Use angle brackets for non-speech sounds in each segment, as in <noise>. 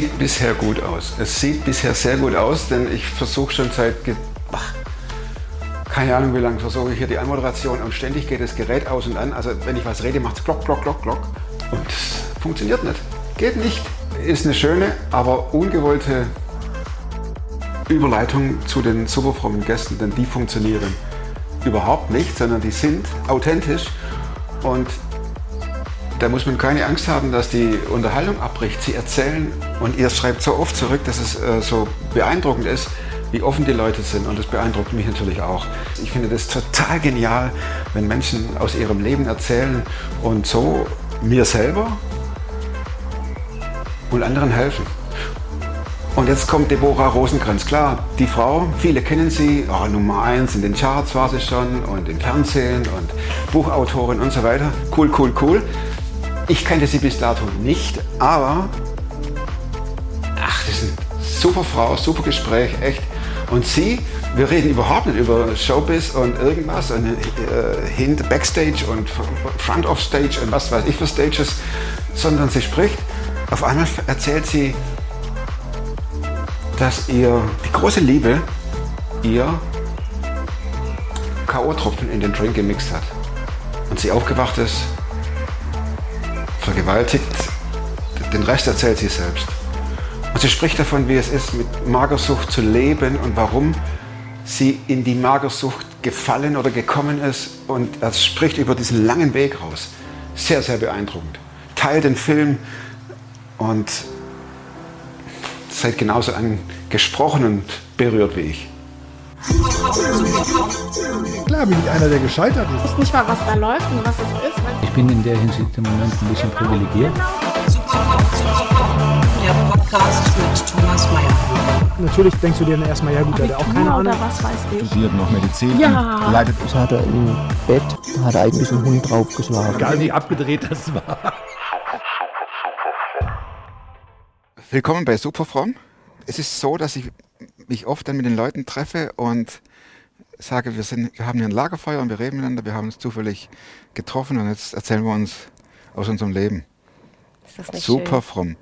sieht bisher gut aus. Es sieht bisher sehr gut aus, denn ich versuche schon seit, ach, keine Ahnung wie lange, versuche ich hier die Anmoderation und ständig geht das Gerät aus und an. Also wenn ich was rede, macht es glock, glock, glock, glock. Und das funktioniert nicht. Geht nicht. Ist eine schöne, aber ungewollte Überleitung zu den superfrommen Gästen, denn die funktionieren überhaupt nicht, sondern die sind authentisch und da muss man keine Angst haben, dass die Unterhaltung abbricht. Sie erzählen und ihr schreibt so oft zurück, dass es äh, so beeindruckend ist, wie offen die Leute sind und das beeindruckt mich natürlich auch. Ich finde das total genial, wenn Menschen aus ihrem Leben erzählen und so mir selber und anderen helfen. Und jetzt kommt Deborah Rosenkranz. Klar, die Frau, viele kennen sie, oh, Nummer eins in den Charts war sie schon und im Fernsehen und Buchautorin und so weiter. Cool, cool, cool. Ich kannte sie bis dato nicht, aber ach, das ist eine super Frau, super Gespräch, echt. Und sie, wir reden überhaupt nicht über Showbiz und irgendwas und äh, hint Backstage und Front of Stage und was weiß ich für Stages, sondern sie spricht. Auf einmal erzählt sie dass ihr die große Liebe ihr K.O.-Tropfen in den Drink gemixt hat. Und sie aufgewacht ist, vergewaltigt, den Rest erzählt sie selbst. Und sie spricht davon, wie es ist, mit Magersucht zu leben und warum sie in die Magersucht gefallen oder gekommen ist. Und er spricht über diesen langen Weg raus. Sehr, sehr beeindruckend. Teil den Film und seid genauso angesprochen und berührt wie ich. Klar bin ich einer, der gescheitert ist. Ich weiß nicht mal, was da läuft und was es ist. Ich bin in der Hinsicht im Moment ein bisschen privilegiert. Der Podcast mit Thomas Mayer. Natürlich denkst du dir dann erstmal, ja gut, hat auch keine Ahnung. Oder was weiß ich. Studiert noch Medizin. Ja. Leidet Das hat er im Bett, da hat er eigentlich einen Hund draufgeschlagen. Egal wie abgedreht das war. Willkommen bei Superfrom. Es ist so, dass ich mich oft dann mit den Leuten treffe und sage, wir, sind, wir haben hier ein Lagerfeuer und wir reden miteinander, wir haben uns zufällig getroffen und jetzt erzählen wir uns aus unserem Leben. Ist das nicht Super fromm.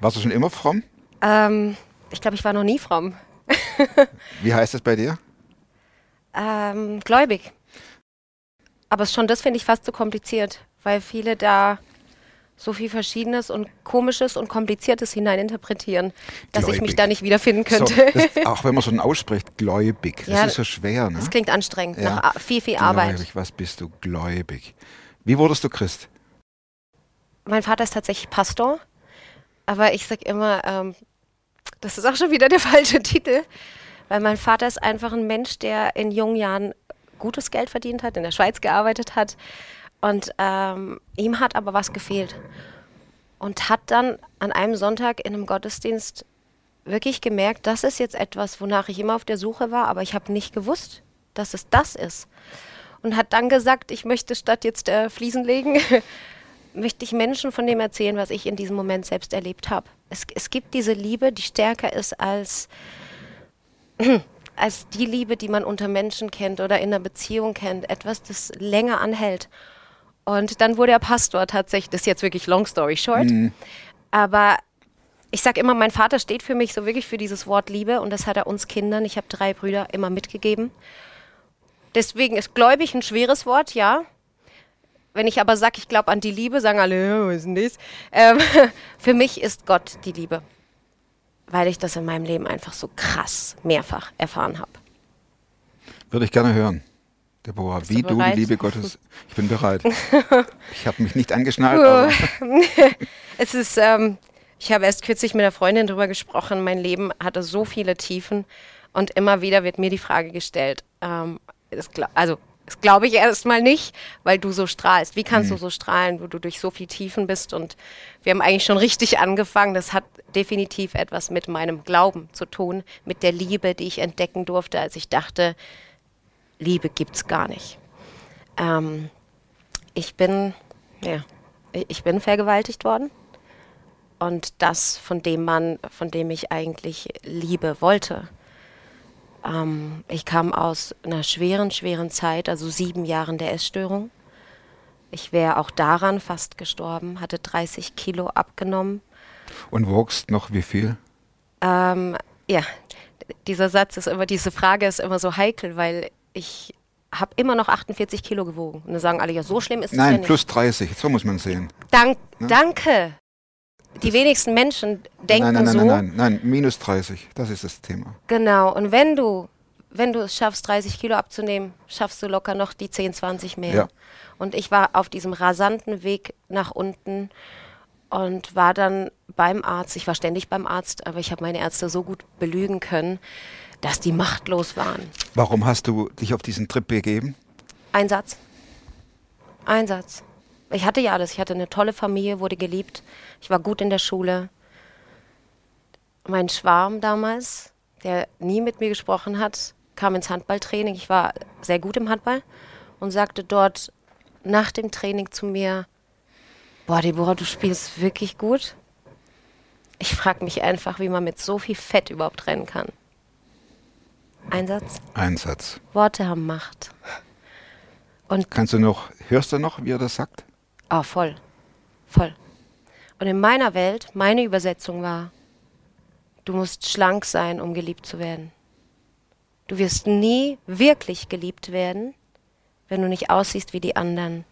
Warst du schon immer fromm? schön? Ähm, ich glaube, ich war noch nie fromm. <laughs> Wie heißt das bei dir? Ähm, gläubig. Aber schon das finde ich fast zu kompliziert, weil viele da so viel Verschiedenes und Komisches und Kompliziertes hineininterpretieren, dass ich mich Gläubig. da nicht wiederfinden So, könnte. das, <laughs> auch wenn man so ausspricht, gläubig. Das Ja, ist so schwer. Ne? Das klingt anstrengend, Ja. nach viel, viel Arbeit. Gläubig, was bist du? Gläubig. Wie wurdest du Christ? Mein Vater ist tatsächlich Pastor, aber ich sag immer, ähm, das ist auch schon wieder der <laughs> falsche Titel, weil mein Vater ist einfach ein Mensch, der in jungen Jahren gutes Geld verdient hat, in der Schweiz gearbeitet hat und ähm, ihm hat aber was gefehlt und hat dann an einem Sonntag in einem Gottesdienst wirklich gemerkt, das ist jetzt etwas, wonach ich immer auf der Suche war, aber ich habe nicht gewusst, dass es das ist. Und hat dann gesagt, ich möchte statt jetzt äh, Fliesen legen, <laughs> möchte ich Menschen von dem erzählen, was ich in diesem Moment selbst erlebt habe. Es, es gibt diese Liebe, die stärker ist als, <clears throat> als die Liebe, die man unter Menschen kennt oder in einer Beziehung kennt. Etwas, das länger anhält. Und dann wurde er Pastor tatsächlich. Das ist jetzt wirklich long story short. Aber ich sage immer, mein Vater steht für mich so wirklich für dieses Wort Liebe und das hat er uns Kindern, ich habe drei Brüder, immer mitgegeben. Deswegen ist gläubig ein schweres Wort, ja. Wenn ich aber sage, ich glaube an die Liebe, sagen alle, "Ja, was ist denn das? Ähm, <laughs> für mich ist Gott die Liebe, weil ich das in meinem Leben einfach so krass mehrfach erfahren habe. Würde ich gerne hören. Deborah, Bist du wie du, die Liebe Gottes. Ich bin bereit. <laughs> ich habe mich nicht angeschnallt, aber <laughs> Es ist, ähm, ich habe erst kürzlich mit einer Freundin darüber gesprochen, mein Leben hatte so viele Tiefen und immer wieder wird mir die Frage gestellt, ähm, das, also das glaube ich erstmal nicht, weil du so strahlst. Wie kannst du so strahlen, wo du durch so viele Tiefen bist? Und wir haben eigentlich schon richtig angefangen. Das hat definitiv etwas mit meinem Glauben zu tun, mit der Liebe, die ich entdecken durfte, als ich dachte, Liebe gibt's gar nicht. Ähm, ich bin, ja, ich- bin vergewaltigt worden. Und das von dem Mann, von dem ich eigentlich Liebe wollte. Ähm, ich kam aus einer schweren, schweren Zeit, also sieben Jahren der Essstörung. Ich wäre auch daran fast gestorben, hatte 30 Kilo abgenommen Und wogst noch wie viel? Ähm, ja, dieser Satz ist immer, diese Frage ist immer so heikel, weil ich habe immer noch 48 Kilo gewogen. Und dann sagen alle, ja, so schlimm ist es ja Nein, nicht. plus 30, so muss man sehen. Dank, Danke. Die wenigsten Menschen denken nein, nein, nein, so. nein, nein, nein, minus 30, das ist das Thema. Genau. Und wenn du, wenn du es schaffst, 30 Kilo abzunehmen, schaffst du locker noch die 10, 20 mehr. Ja. Und ich war auf diesem rasanten Weg nach unten und war dann beim Arzt. Ich war ständig beim Arzt, aber ich habe meine Ärzte so gut belügen können, dass die machtlos waren. Warum hast du dich auf diesen Trip begeben? Ein Satz. Ein Satz. Ich hatte ja alles. Ich hatte eine tolle Familie, wurde geliebt. Ich war gut in der Schule. Mein Schwarm damals, der nie mit mir gesprochen hat, kam ins Handballtraining. Ich war sehr gut im Handball und sagte dort nach dem Training zu mir, boah, Deborah, du spielst wirklich gut. Ich frage mich einfach, wie man mit so viel Fett überhaupt rennen kann. Ein Satz. Ein Satz. Worte haben Macht. Und Kannst du noch, hörst du noch, wie er das sagt? Ah, voll. Voll. Und in meiner Welt, meine Übersetzung war, du musst schlank sein, um geliebt zu werden. Du wirst nie wirklich geliebt werden, wenn du nicht aussiehst wie die anderen.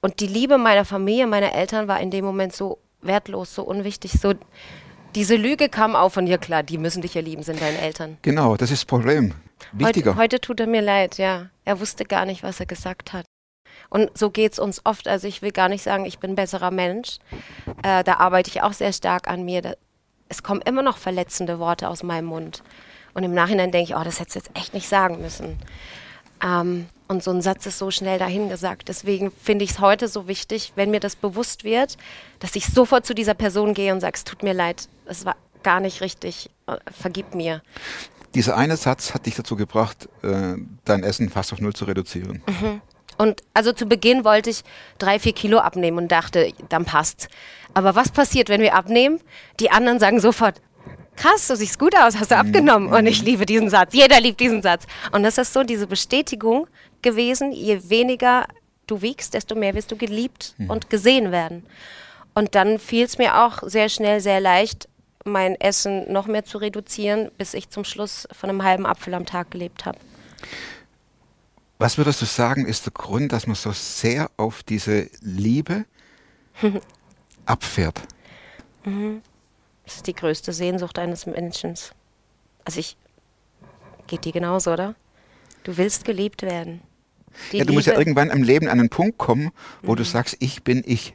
Und die Liebe meiner Familie, meiner Eltern war in dem Moment so wertlos, so unwichtig, so diese Lüge kam auf von ja klar, die müssen dich ja lieben, sind deine Eltern. Genau, das ist das Problem. Wichtiger. Heute, heute tut er mir leid, ja. Er wusste gar nicht, was er gesagt hat. Und so geht es uns oft. Also ich will gar nicht sagen, ich bin ein besserer Mensch. Äh, da arbeite ich auch sehr stark an mir. Da, es kommen immer noch verletzende Worte aus meinem Mund. Und im Nachhinein denke ich, oh, das hättest du jetzt echt nicht sagen müssen. Ähm, und so ein Satz ist so schnell dahingesagt. Deswegen finde ich es heute so wichtig, wenn mir das bewusst wird, dass ich sofort zu dieser Person gehe und sage, es tut mir leid, es war gar nicht richtig, äh, vergib mir. Dieser eine Satz hat dich dazu gebracht, äh, dein Essen fast auf null zu reduzieren. Und also zu Beginn wollte ich drei, vier Kilo abnehmen und dachte, dann passt's. Aber was passiert, wenn wir abnehmen? Die anderen sagen sofort, krass, du siehst gut aus, hast du abgenommen. Und ich liebe diesen Satz. Jeder liebt diesen Satz. Und das ist so diese Bestätigung gewesen, je weniger du wiegst, desto mehr wirst du geliebt und gesehen werden. Und dann fiel es mir auch sehr schnell, sehr leicht, mein Essen noch mehr zu reduzieren, bis ich zum Schluss von einem halben Apfel am Tag gelebt habe. Was würdest du sagen, ist der Grund, dass man so sehr auf diese Liebe <laughs> abfährt? Das ist die größte Sehnsucht eines Menschen. Also ich, geht dir genauso, oder? Du willst geliebt werden. Die ja, du musst ja Liebe- irgendwann im Leben an einen Punkt kommen, wo du sagst, ich bin ich.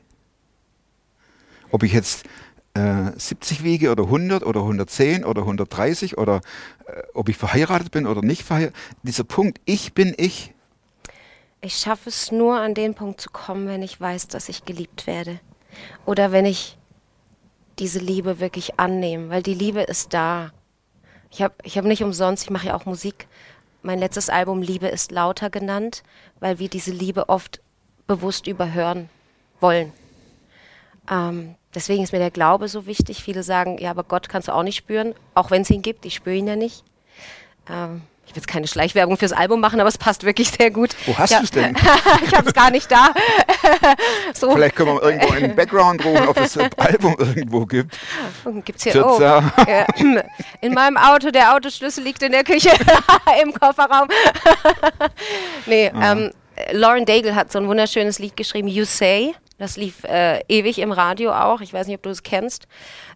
Ob ich jetzt äh, 70 wiege oder 100 oder 110 oder 130 oder äh, ob ich verheiratet bin oder nicht verheiratet. Dieser Punkt, ich bin ich. Ich schaffe es nur an den Punkt zu kommen, wenn ich weiß, dass ich geliebt werde. Oder wenn ich diese Liebe wirklich annehme, weil die Liebe ist da. Ich habe ich hab nicht umsonst, ich mache ja auch Musik, mein letztes Album Liebe ist lauter genannt, weil wir diese Liebe oft bewusst überhören wollen. Ähm, deswegen ist mir der Glaube so wichtig. Viele sagen, ja, aber Gott kannst du auch nicht spüren, auch wenn es ihn gibt. Ich spüre ihn ja nicht. Ähm, ich will jetzt keine Schleichwerbung fürs Album machen, aber es passt wirklich sehr gut. Wo hast ja, du's denn? <laughs> ich habe es gar nicht da. <laughs> so Vielleicht können wir irgendwo einen Background rufen, ob es das Album <laughs> irgendwo gibt. gibt's hier. Oh, ja, in meinem Auto, der Autoschlüssel liegt in der Küche im Kofferraum. nee, ähm, Lauren Daigle hat so ein wunderschönes Lied geschrieben, You Say. Das lief äh, ewig im Radio auch. Ich weiß nicht, ob du es kennst.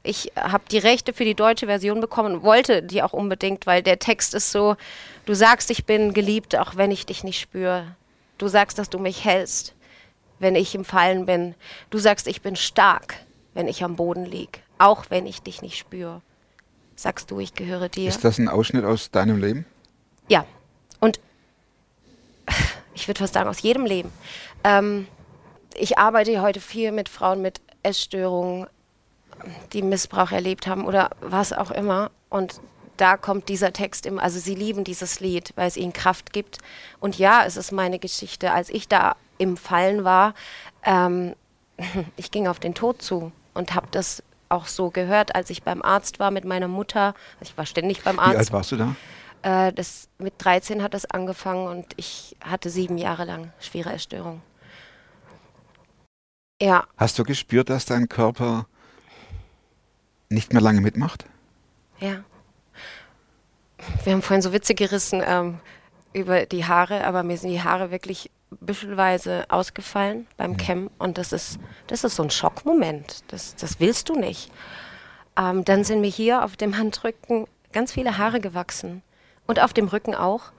Ich habe die Rechte für die deutsche Version bekommen und wollte die auch unbedingt, weil der Text ist so, du sagst, ich bin geliebt, auch wenn ich dich nicht spüre. Du sagst, dass du mich hältst, wenn ich im Fallen bin. Du sagst, ich bin stark, wenn ich am Boden lieg, auch wenn ich dich nicht spüre. Sagst du, ich gehöre dir. Ist das ein Ausschnitt aus deinem Leben? Ja, und ich würde fast sagen, aus jedem Leben. Ähm, ich arbeite heute viel mit Frauen mit Essstörungen, die Missbrauch erlebt haben oder was auch immer. Und da kommt dieser Text immer, also sie lieben dieses Lied, weil es ihnen Kraft gibt. Und ja, es ist meine Geschichte. Als ich da im Fallen war, ähm, <laughs> ich ging auf den Tod zu und habe das auch so gehört, als ich beim Arzt war mit meiner Mutter. Also ich war ständig beim Wie Arzt. alt warst du da? Äh, das, mit 13 hat das angefangen und ich hatte sieben Jahre lang schwere Essstörung. Ja, Hast du gespürt, dass dein Körper nicht mehr lange mitmacht? ja. Wir haben vorhin so Witze gerissen ähm, über die Haare, aber mir sind die Haare wirklich büschelweise ausgefallen beim Kämmen und das ist, das ist so ein Schockmoment. Das, das willst du nicht. Ähm, dann sind mir hier auf dem Handrücken ganz viele Haare gewachsen und auf dem Rücken auch.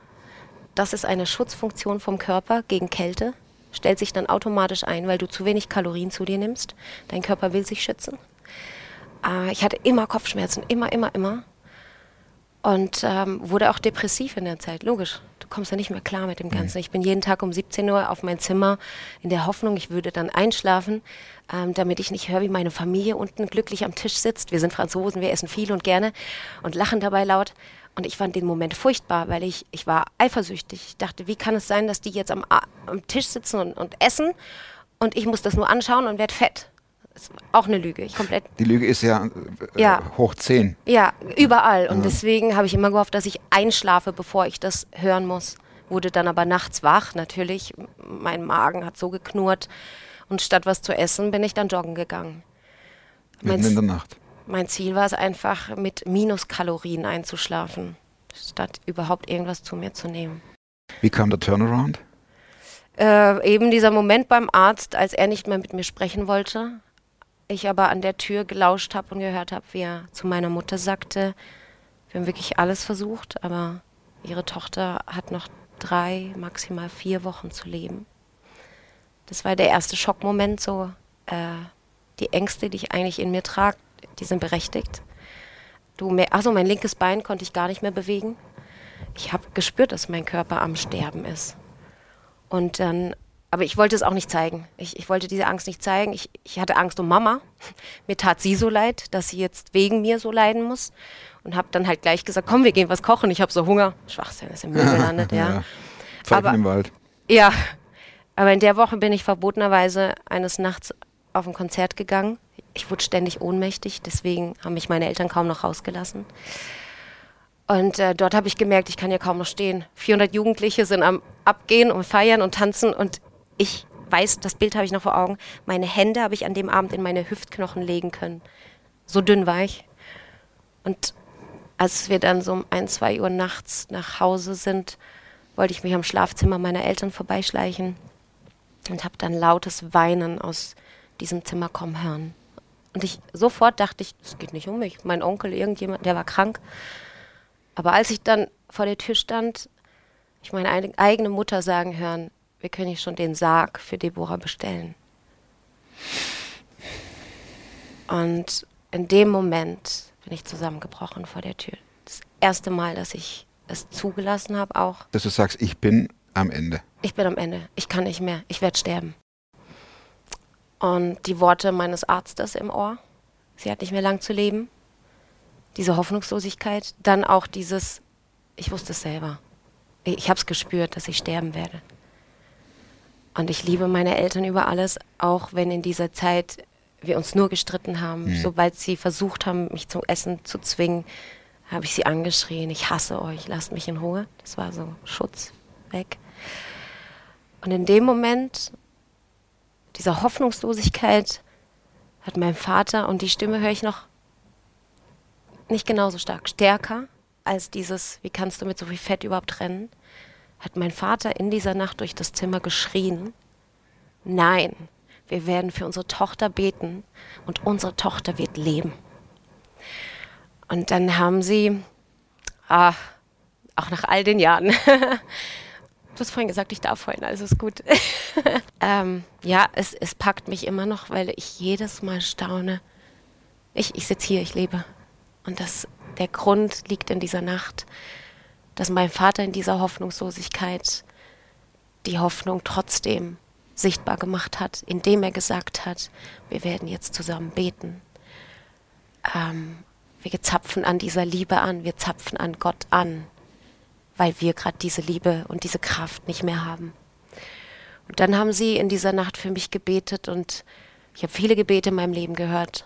Das ist eine Schutzfunktion vom Körper gegen Kälte. Stellt sich dann automatisch ein, weil du zu wenig Kalorien zu dir nimmst. Dein Körper will sich schützen. Äh, ich hatte immer Kopfschmerzen, immer, immer, immer. Und ähm, wurde auch depressiv in der Zeit, logisch. Du kommst ja nicht mehr klar mit dem Ganzen. Ich bin jeden Tag um 17 Uhr auf mein Zimmer in der Hoffnung, ich würde dann einschlafen, ähm, damit ich nicht höre, wie meine Familie unten glücklich am Tisch sitzt. Wir sind Franzosen, wir essen viel und gerne und lachen dabei laut. Und ich fand den Moment furchtbar, weil ich, ich war eifersüchtig. Ich dachte, wie kann es sein, dass die jetzt am, am Tisch sitzen und, und essen und ich muss das nur anschauen und werde fett. Das ist auch eine Lüge. Ich komplett Die Lüge ist ja, äh, Ja. hoch 10. ja, überall. Und deswegen habe ich immer gehofft, dass ich einschlafe, bevor ich das hören muss. Wurde dann aber nachts wach, natürlich. Mein Magen hat so geknurrt. Und statt was zu essen, bin ich dann joggen gegangen. Mitten in der Nacht. Mein Ziel war es einfach, mit Minuskalorien einzuschlafen, statt überhaupt irgendwas zu mir zu nehmen. Wie kam der Turnaround? Äh, eben dieser Moment beim Arzt, als er nicht mehr mit mir sprechen wollte, ich aber an der Tür gelauscht habe und gehört habe, wie er zu meiner Mutter sagte, wir haben wirklich alles versucht, aber ihre Tochter hat noch drei, maximal vier Wochen zu leben. Das war der erste Schockmoment, so äh, die Ängste, die ich eigentlich in mir trage, die sind berechtigt. Du, also mein linkes Bein konnte ich gar nicht mehr bewegen. Ich habe gespürt, dass mein Körper am Sterben ist. Und dann, aber ich wollte es auch nicht zeigen. Ich, ich wollte diese Angst nicht zeigen. Ich, ich hatte Angst um Mama. <laughs> Mir tat sie so leid, dass sie jetzt wegen mir so leiden muss. Und habe dann halt gleich gesagt, komm, wir gehen was kochen. Ich habe so Hunger. Schwachsinn, ist im Müll <laughs> gelandet, ja. Pfeifen Aber- im Wald. Ja, aber in der Woche bin ich verbotenerweise eines Nachts auf ein Konzert gegangen. Ich wurde ständig ohnmächtig, deswegen haben mich meine Eltern kaum noch rausgelassen. Und äh, dort habe ich gemerkt, ich kann ja kaum noch stehen. 400 Jugendliche sind am Abgehen und feiern und tanzen und ich weiß, das Bild habe ich noch vor Augen. Meine Hände habe ich an dem Abend in meine Hüftknochen legen können. So dünn war ich. Und als wir dann so um ein, zwei Uhr nachts nach Hause sind, wollte ich mich am Schlafzimmer meiner Eltern vorbeischleichen und habe dann lautes Weinen aus diesem Zimmer kommen hören. Und ich sofort dachte ich, es geht nicht um mich. Mein Onkel, irgendjemand, der war krank. Aber als ich dann vor der Tür stand, ich meine eig- eigene Mutter sagen hören, wir können hier schon den Sarg für Deborah bestellen. Und in dem Moment bin ich zusammengebrochen vor der Tür. Das erste Mal, dass ich es zugelassen habe, auch. Dass du sagst, ich bin am Ende. Ich bin am Ende. Ich kann nicht mehr. Ich werde sterben. Und die Worte meines Arztes im Ohr. Sie hat nicht mehr lang zu leben. Diese Hoffnungslosigkeit. Dann auch dieses, ich wusste es selber. Ich habe es gespürt, dass ich sterben werde. Und ich liebe meine Eltern über alles, auch wenn in dieser Zeit wir uns nur gestritten haben. Sobald sie versucht haben, mich zum Essen zu zwingen, habe ich sie angeschrien, ich hasse euch, lasst mich in Ruhe. Das war so Schutz weg. Und in dem Moment dieser Hoffnungslosigkeit hat mein Vater, und die Stimme höre ich noch nicht genauso stark, stärker als dieses, wie kannst du mit so viel Fett überhaupt rennen, hat mein Vater in dieser Nacht durch das Zimmer geschrien, nein, wir werden für unsere Tochter beten und unsere Tochter wird leben. Und dann haben sie, ah, auch nach all den Jahren, <laughs> du hast vorhin gesagt, ich darf vorhin, alles ist gut. <laughs> ähm, ja, es, es packt mich immer noch, weil ich jedes Mal staune. Ich, ich sitze hier, ich lebe. Und das, der Grund liegt in dieser Nacht, dass mein Vater in dieser Hoffnungslosigkeit die Hoffnung trotzdem sichtbar gemacht hat, indem er gesagt hat, wir werden jetzt zusammen beten. Ähm, wir zapfen an dieser Liebe an, wir zapfen an Gott an, weil wir gerade diese Liebe und diese Kraft nicht mehr haben. Und dann haben sie in dieser Nacht für mich gebetet und ich habe viele Gebete in meinem Leben gehört.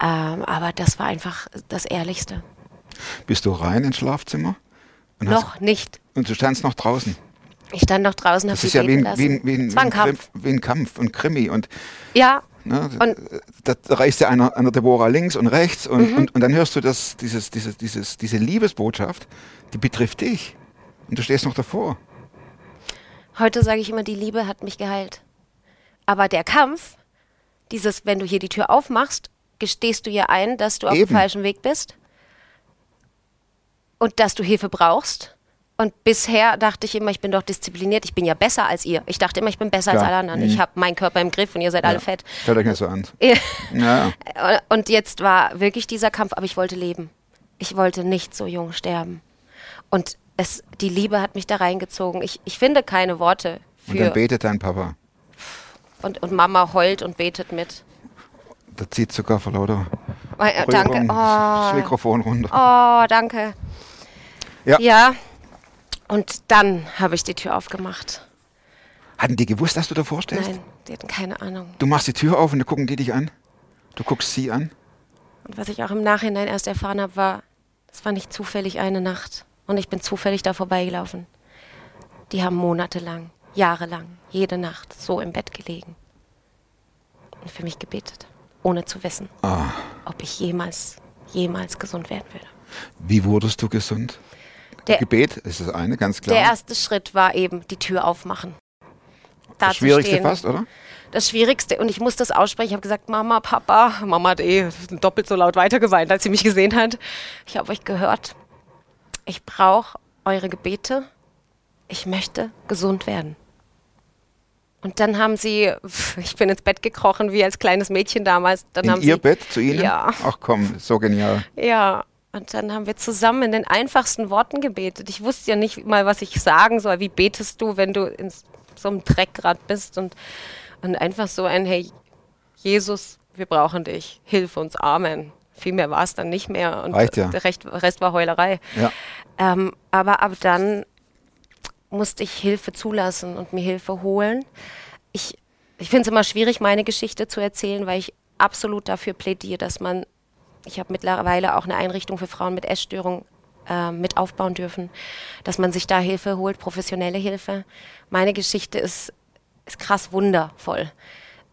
Ähm, aber das war einfach das Ehrlichste. Bist du rein ins Schlafzimmer? Und hast- Noch nicht. Und du standst noch draußen. Ich stand noch draußen, habe Das sie ist ja wie beten ein, wie, lassen. ein, wie, ein, Es war ein Kampf. wie ein Kampf und Krimi. Und Ja, ne, Und- da, da reißt ja einer, einer Deborah links und rechts und, Mhm. und, und dann hörst du das, dieses, dieses, dieses, diese Liebesbotschaft, die betrifft dich. Und du stehst noch davor. heute sage ich immer, die Liebe hat mich geheilt. Aber der Kampf, dieses, wenn du hier die Tür aufmachst, gestehst du ihr ein, dass du auf dem Eben. falschen Weg bist und dass du Hilfe brauchst. Und bisher dachte ich immer, ich bin doch diszipliniert, ich bin ja besser als ihr. Ich dachte immer, ich bin besser als Klar. alle anderen. Mhm. Ich habe meinen Körper im Griff und ihr seid alle Ja. fett. Stellt euch nicht so an. <laughs> Ja. Ja. Und jetzt war wirklich dieser Kampf, aber ich wollte leben. Ich wollte nicht so jung sterben. Und es, die Liebe hat mich da reingezogen. Ich, ich finde keine Worte Und dann für. betet dein Papa. Und, und Mama heult und betet mit. Da zieht sogar vor lauter Äh, Danke. Rührung das Oh, Mikrofon runter. oh, danke. Ja. Ja. Und dann habe ich die Tür aufgemacht. Hatten die gewusst, dass du davor stehst? Nein, die hatten keine Ahnung. Du machst die Tür auf und dann gucken die dich an. Du guckst sie an. Und was ich auch im Nachhinein erst erfahren habe, war, es war nicht zufällig eine Nacht. Und ich bin zufällig da vorbeigelaufen. Die haben monatelang, jahrelang, jede Nacht so im Bett gelegen. Und für mich gebetet, ohne zu wissen, Ah, ob ich jemals, jemals gesund werden würde. wie wurdest du gesund? Der, Gebet ist das eine, ganz klar. der erste Schritt war eben die Tür aufmachen. Da das Schwierigste fast, oder? Das Schwierigste, und ich muss das aussprechen, ich habe gesagt, Mama, Papa, Mama hat eh doppelt so laut weitergeweint, als sie mich gesehen hat. Ich habe euch gehört. Ich brauche eure Gebete. Ich möchte gesund werden. Und dann haben sie, ich bin ins Bett gekrochen, wie als kleines Mädchen damals. Dann In haben ihr sie, Bett zu ihnen? Ja. Ach komm, so genial. Ja, und dann haben wir zusammen in den einfachsten Worten gebetet. Ich wusste ja nicht mal, was ich sagen soll. Wie betest du, wenn du in so einem Dreck gerade bist? Und, und einfach so ein, hey, Jesus, wir brauchen dich. Hilf uns, Amen. Viel mehr war es dann nicht mehr. Und Reicht ja. der Rest, war Heulerei. Ja. Ähm, aber ab dann musste ich Hilfe zulassen und mir Hilfe holen. Ich, ich finde es immer schwierig, meine Geschichte zu erzählen, weil ich absolut dafür plädiere, dass man, ich habe mittlerweile auch eine Einrichtung für Frauen mit Essstörung äh, mit aufbauen dürfen, dass man sich da Hilfe holt, professionelle Hilfe. Meine Geschichte ist, ist krass wundervoll.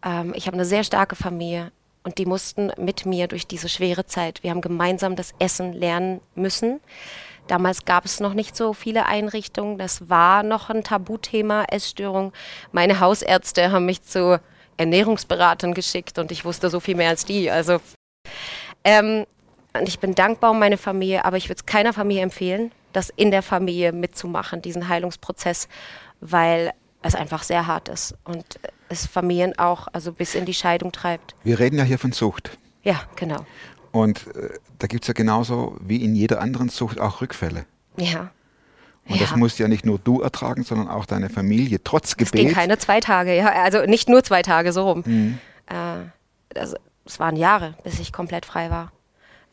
Ähm, ich habe eine sehr starke Familie und die mussten mit mir durch diese schwere Zeit. Wir haben gemeinsam das Essen lernen müssen. Damals gab es noch nicht so viele Einrichtungen. Das war noch ein Tabuthema, Essstörung. Meine Hausärzte haben mich zu Ernährungsberatern geschickt und ich wusste so viel mehr als die. Also ähm, und ich bin dankbar um meine Familie, aber ich würde es keiner Familie empfehlen, das in der Familie mitzumachen, diesen Heilungsprozess, weil es einfach sehr hart ist und es Familien auch also bis in die Scheidung treibt. Wir reden ja hier von Sucht. Ja, genau. Und äh, da gibt es ja genauso wie in jeder anderen Sucht auch Rückfälle. Ja. Und das Ja. musst ja nicht nur du ertragen, sondern auch deine Familie, trotz Es ging Gebet. keine zwei Tage, ja, also nicht nur zwei Tage, so rum. Mhm. Äh, also, es waren Jahre, bis ich komplett frei war.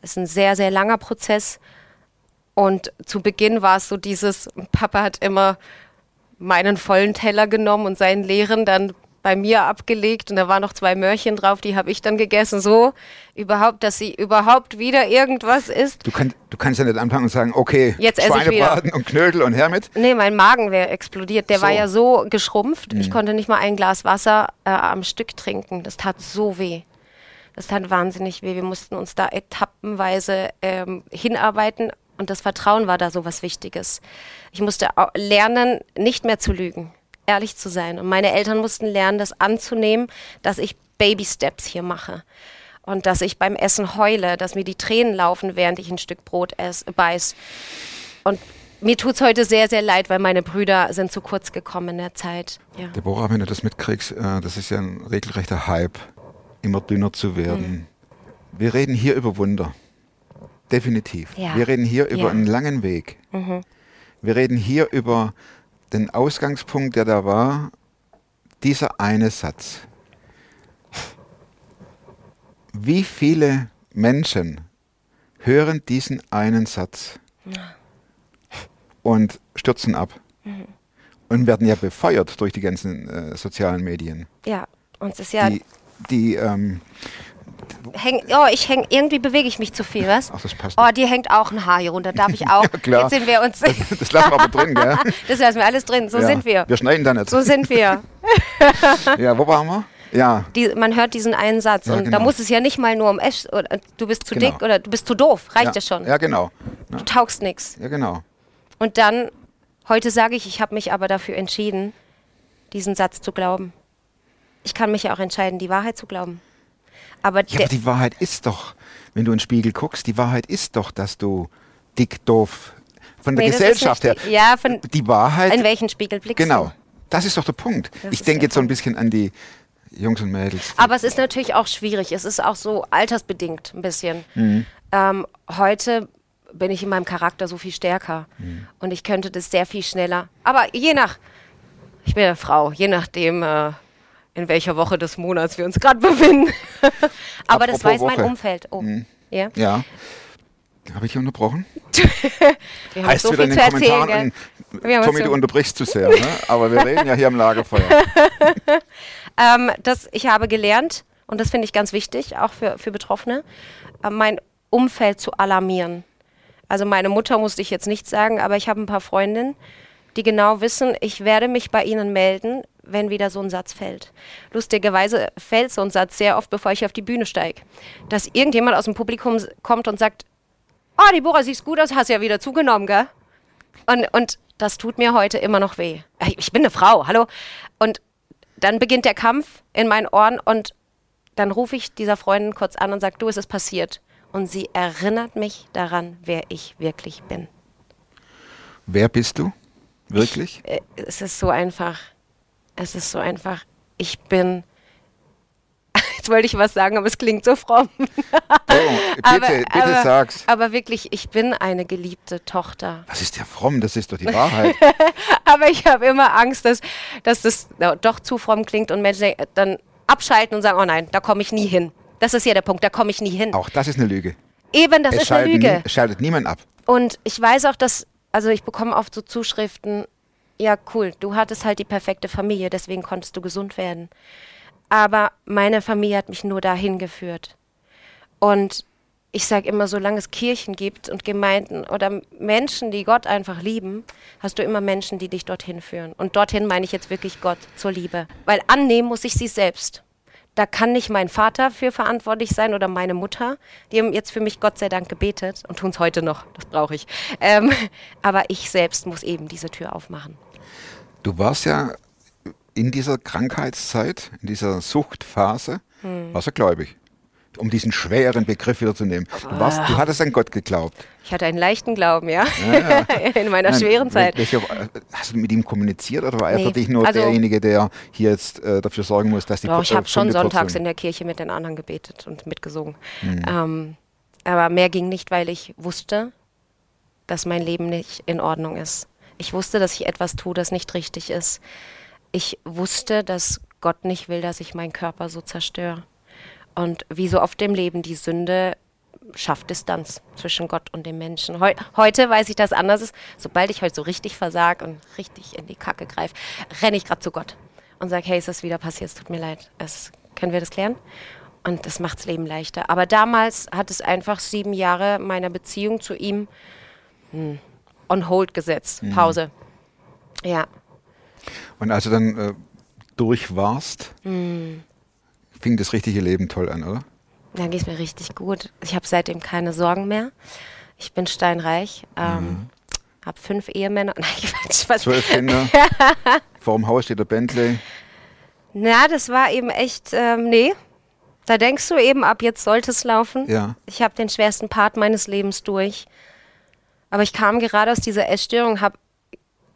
Es ist ein sehr, sehr langer Prozess. Und zu Beginn war es so dieses, Papa hat immer meinen vollen Teller genommen und seinen leeren dann bei mir abgelegt und da waren noch zwei Möhrchen drauf, die habe ich dann gegessen. So überhaupt, dass sie überhaupt wieder irgendwas isst. Du, kann, du kannst ja nicht anfangen und sagen, okay, Jetzt esse ich Schweinebraten und Knödel und Hermit. Nee, mein Magen wäre explodiert. Der So. Mhm. war ja so geschrumpft. Ich konnte nicht mal ein Glas Wasser äh, am Stück trinken. Das tat so weh. Das tat wahnsinnig weh. Wir mussten uns da etappenweise ähm, hinarbeiten und das Vertrauen war da so was Wichtiges. Ich musste lernen, nicht mehr zu lügen, ehrlich zu sein. Und meine Eltern mussten lernen, das anzunehmen, dass ich Baby Steps hier mache. Und dass ich beim Essen heule, dass mir die Tränen laufen, während ich ein Stück Brot ess, beiß. Und mir tut es heute sehr, sehr leid, weil meine Brüder sind zu kurz gekommen in der Zeit. Ja. Deborah, wenn du das mitkriegst, äh, das ist ja ein regelrechter Hype, immer dünner zu werden. Mhm. Wir reden hier über Wunder. Definitiv. Ja. Wir reden hier über Ja. Mhm. einen langen Weg. Wir reden hier über den Ausgangspunkt, der da war, dieser eine Satz. Wie viele Menschen hören diesen einen Satz und stürzen ab Mhm. und werden ja befeuert durch die ganzen äh, sozialen Medien. ja, und es ist ja, Die, die, ähm, häng, oh, ich häng, irgendwie bewege ich mich zu viel, was? Ach, das passt Oh, dir hängt auch ein Haar hier runter, darf ich <laughs> auch? Ja, klar. Jetzt sind wir uns. Das, das lassen wir aber drin, gell? <laughs> das lassen wir alles drin, so ja. sind wir. Wir schneiden dann jetzt. So sind wir. <laughs> ja, wo waren wir? Ja, Die, man hört diesen einen Satz Ja, und da genau. muss es ja nicht mal nur um Esch oder du bist zu Genau. dick oder du bist zu doof, reicht ja, ja schon. Ja, genau. Ja, Du taugst nichts. ja genau. Und dann, heute sage ich, ich habe mich aber dafür entschieden, diesen Satz zu glauben. Ich kann mich ja auch entscheiden, die Wahrheit zu glauben. Aber, Ja, aber die Wahrheit ist doch, wenn du in den Spiegel guckst, die Wahrheit ist doch, dass du dick, doof, von der Nee, Gesellschaft her. die- ja, von- die Wahrheit. in welchen Spiegel blickst Genau. du? Das ist doch der Punkt. Das ich denke jetzt so ein bisschen an die Jungs und Mädels. Aber es ist natürlich auch schwierig. Es ist auch so altersbedingt ein bisschen. Mhm. Ähm, heute bin ich in meinem Charakter so viel stärker Mhm. und ich könnte das sehr viel schneller. Aber je nach, ich bin eine Frau, je nachdem, äh, in welcher Woche des Monats wir uns gerade befinden. <laughs> Aber das Apropos weiß mein Woche. Umfeld. Oh. Ja? Ja. Habe ich unterbrochen? <laughs> Wir haben heißt so wieder viel in zu den erzählen. Kommentaren, haben Tommy, du unterbrichst zu sehr. Ne? Aber wir reden ja hier im Lagerfeuer. <laughs> Ähm, das, ich habe gelernt, und das finde ich ganz wichtig, auch für, für Betroffene, äh, mein Umfeld zu alarmieren. Also meine Mutter musste ich jetzt nicht sagen, aber ich habe ein paar Freundinnen, die genau wissen, ich werde mich bei ihnen melden, wenn wieder so ein Satz fällt. Lustigerweise fällt so ein Satz sehr oft, bevor ich auf die Bühne steige. Dass irgendjemand aus dem Publikum kommt und sagt, oh, Deborah, siehst gut aus, hast ja wieder zugenommen, gell? Und, und das tut mir heute immer noch weh. Ich bin eine Frau, hallo? Und dann beginnt der Kampf in meinen Ohren und dann rufe ich dieser Freundin kurz an und sage, du, es ist passiert. Und sie erinnert mich daran, wer ich wirklich bin. Wer bist du? Wirklich? Äh, Es ist so einfach. Es ist so einfach. Ich bin. <laughs> Jetzt wollte ich was sagen, aber es klingt so fromm. Oh, bitte, bitte aber, sag's. Aber wirklich, ich bin eine geliebte Tochter. Das ist ja fromm, das ist doch die Wahrheit. <laughs> Aber ich habe immer Angst, dass, dass das doch zu fromm klingt und Menschen dann abschalten und sagen, oh nein, da komme ich nie hin. Das ist ja der Punkt, da komme ich nie hin. Auch das ist eine Lüge. Eben, das es ist eine Lüge. nie- es schaltet niemand ab. Und ich weiß auch, dass, also ich bekomme oft so Zuschriften, ja cool, du hattest halt die perfekte Familie, deswegen konntest du gesund werden. Aber meine Familie hat mich nur dahin geführt. Und ich sage immer, solange es Kirchen gibt und Gemeinden oder Menschen, die Gott einfach lieben, hast du immer Menschen, die dich dorthin führen. Und dorthin meine ich jetzt wirklich Gott zur Liebe. Weil annehmen muss ich sie selbst. Da kann nicht mein Vater für verantwortlich sein oder meine Mutter. Die haben jetzt für mich Gott sei Dank gebetet und tun es heute noch. Das brauche ich. Ähm, <laughs> aber ich selbst muss eben diese Tür aufmachen. Du warst ja in dieser Krankheitszeit, in dieser Suchtphase, Hm. warst du gläubig. Um diesen schweren Begriff wieder zu nehmen. Du, warst, Ah. du hattest an Gott geglaubt. Ich hatte einen leichten Glauben, ja, Ja, <laughs> in meiner Nein, schweren Zeit. Welche, hast du mit ihm kommuniziert oder war er Nee, für dich nur also- derjenige, der hier jetzt äh, dafür sorgen muss, dass die Doch, ich äh, habe schon Sünde sonntags in der Kirche mit den anderen gebetet und mitgesungen. Mhm. Ähm, aber mehr ging nicht, weil ich wusste, dass mein Leben nicht in Ordnung ist. Ich wusste, dass ich etwas tue, das nicht richtig ist. Ich wusste, dass Gott nicht will, dass ich meinen Körper so zerstöre. Und wie so oft im Leben, die Sünde schafft Distanz zwischen Gott und dem Menschen. Heu heute weiß ich, dass anders ist. Sobald ich heute so richtig versag und richtig in die Kacke greife, renne ich gerade zu Gott und sage, hey, ist wieder passiert, es tut mir leid. Es, können wir das klären? Und das macht das Leben leichter. Aber damals hat es einfach sieben Jahre meiner Beziehung zu ihm hm, on hold gesetzt. Mhm. Pause. Ja. Und als du dann äh, durch warst, Hm. fing das richtige Leben toll an, oder? Dann geht es mir richtig gut. Ich habe seitdem keine Sorgen mehr. Ich bin steinreich. Ähm, Habe fünf Ehemänner. <laughs> Nein, Quatsch, was? Zwölf Kinder, <laughs> vor dem Haus steht der Bentley. Na, das war eben echt, ähm, nee. Da denkst du eben, ab jetzt sollte es laufen. Ja. Ich habe den schwersten Part meines Lebens durch. Aber ich kam gerade aus dieser Essstörung, habe